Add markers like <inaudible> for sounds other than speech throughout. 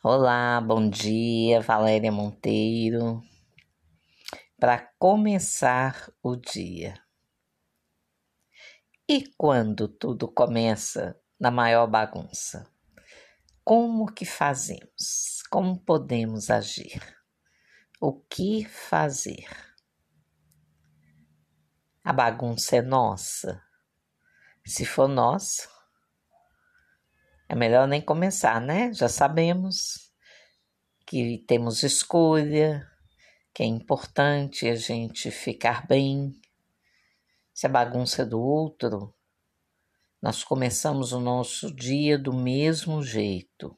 Olá, bom dia, Valéria Monteiro. Para começar o dia. E quando tudo começa na maior bagunça? Como que fazemos? Como podemos agir? O que fazer? A bagunça é nossa. Se for nossa, é melhor nem começar, né? Já sabemos que temos escolha, que é importante a gente ficar bem. Se a bagunça é do outro, nós começamos o nosso dia do mesmo jeito,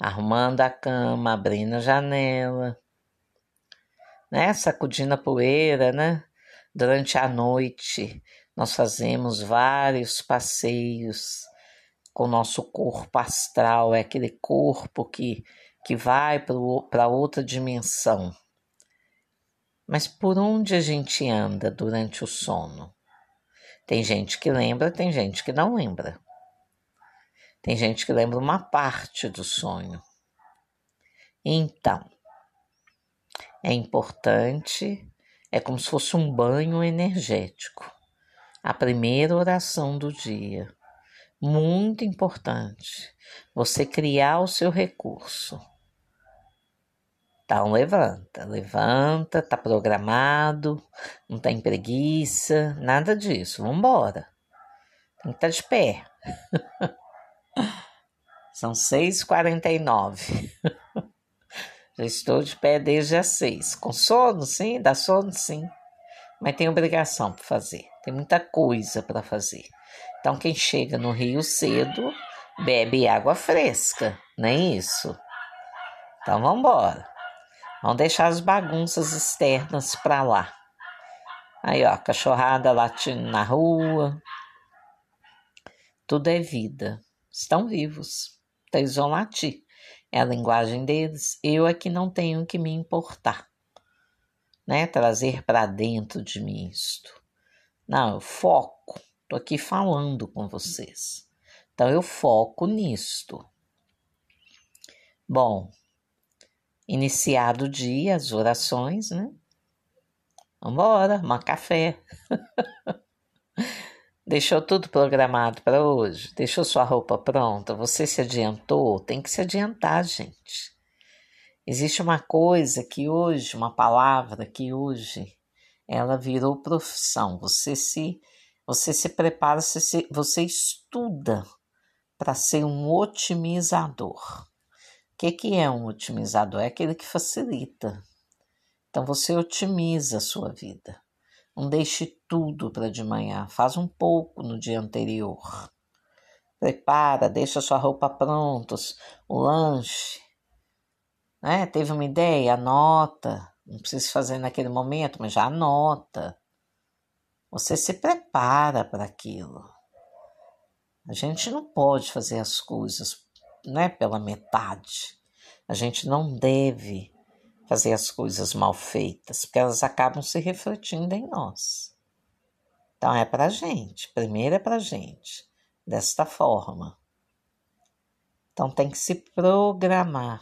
arrumando a cama, abrindo a janela, né? Sacudindo a poeira, né? Durante a noite, nós fazemos vários passeios com o nosso corpo astral, é aquele corpo que, que vai para outra dimensão. Mas por onde a gente anda durante o sono? Tem gente que lembra, tem gente que não lembra. Tem gente que lembra uma parte do sonho. Então, é importante, é como se fosse um banho energético. A primeira oração do dia muito importante você criar o seu recurso. Então levanta, levanta, tá programado, não tem preguiça, nada disso. Vambora. Tem que estar tá de pé. <laughs> São 6h49. <laughs> Já estou de pé desde as 6. Com sono, sim, dá sono, sim. Mas tem obrigação para fazer. Tem muita coisa para fazer. Então, quem chega no Rio cedo bebe água fresca, nem isso? Então, vamos embora. Vamos deixar as bagunças externas para lá. Aí, ó, cachorrada latindo na rua. Tudo é vida. Estão vivos. Então, eles vão latir. É a linguagem deles. Eu é que não tenho que me importar. Né? Trazer para dentro de mim isto. Não, eu foco Estou aqui falando com vocês. Então eu foco nisto. Bom, iniciado o dia, as orações, né? Vambora, uma café. <laughs> Deixou tudo programado para hoje? Deixou sua roupa pronta? Você se adiantou? Tem que se adiantar, gente. Existe uma coisa que hoje, uma palavra que hoje, ela virou profissão. Você se você se prepara, você, se, você estuda para ser um otimizador. O que, que é um otimizador? É aquele que facilita. Então você otimiza a sua vida. Não deixe tudo para de manhã, faz um pouco no dia anterior. Prepara, deixa sua roupa pronta, o lanche. Né? Teve uma ideia? Anota. Não precisa fazer naquele momento, mas já anota. Você se prepara para aquilo. A gente não pode fazer as coisas né, pela metade. A gente não deve fazer as coisas mal feitas, porque elas acabam se refletindo em nós. Então é para gente, primeiro é para gente, desta forma. Então tem que se programar,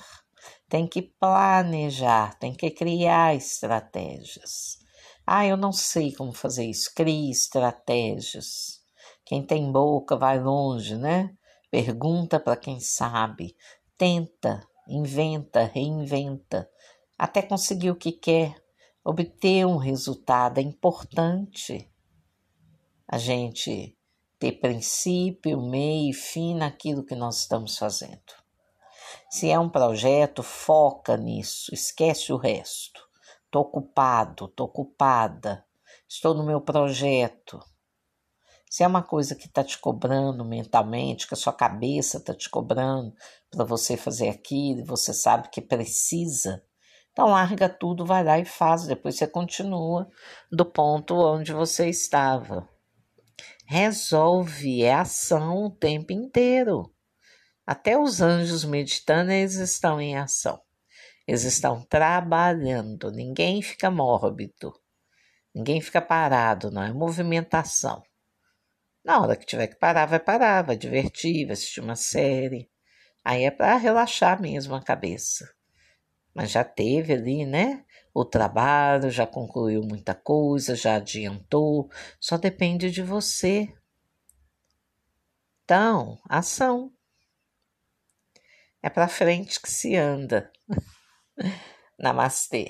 tem que planejar, tem que criar estratégias. Ah, eu não sei como fazer isso. Crie estratégias. Quem tem boca vai longe, né? Pergunta para quem sabe. Tenta, inventa, reinventa, até conseguir o que quer, obter um resultado. É importante a gente ter princípio, meio e fim naquilo que nós estamos fazendo. Se é um projeto, foca nisso, esquece o resto. Estou ocupado, estou ocupada, estou no meu projeto. Se é uma coisa que está te cobrando mentalmente, que a sua cabeça está te cobrando para você fazer aquilo, e você sabe que precisa, então larga tudo, vai lá e faz. Depois você continua do ponto onde você estava. Resolve, é ação o tempo inteiro. Até os anjos meditando, eles estão em ação. Eles estão trabalhando, ninguém fica mórbido, ninguém fica parado, não é movimentação. Na hora que tiver que parar, vai parar, vai divertir, vai assistir uma série, Aí é para relaxar mesmo a cabeça. Mas já teve ali, né? O trabalho, já concluiu muita coisa, já adiantou, só depende de você. Então, ação. É para frente que se anda. <laughs> Namastê.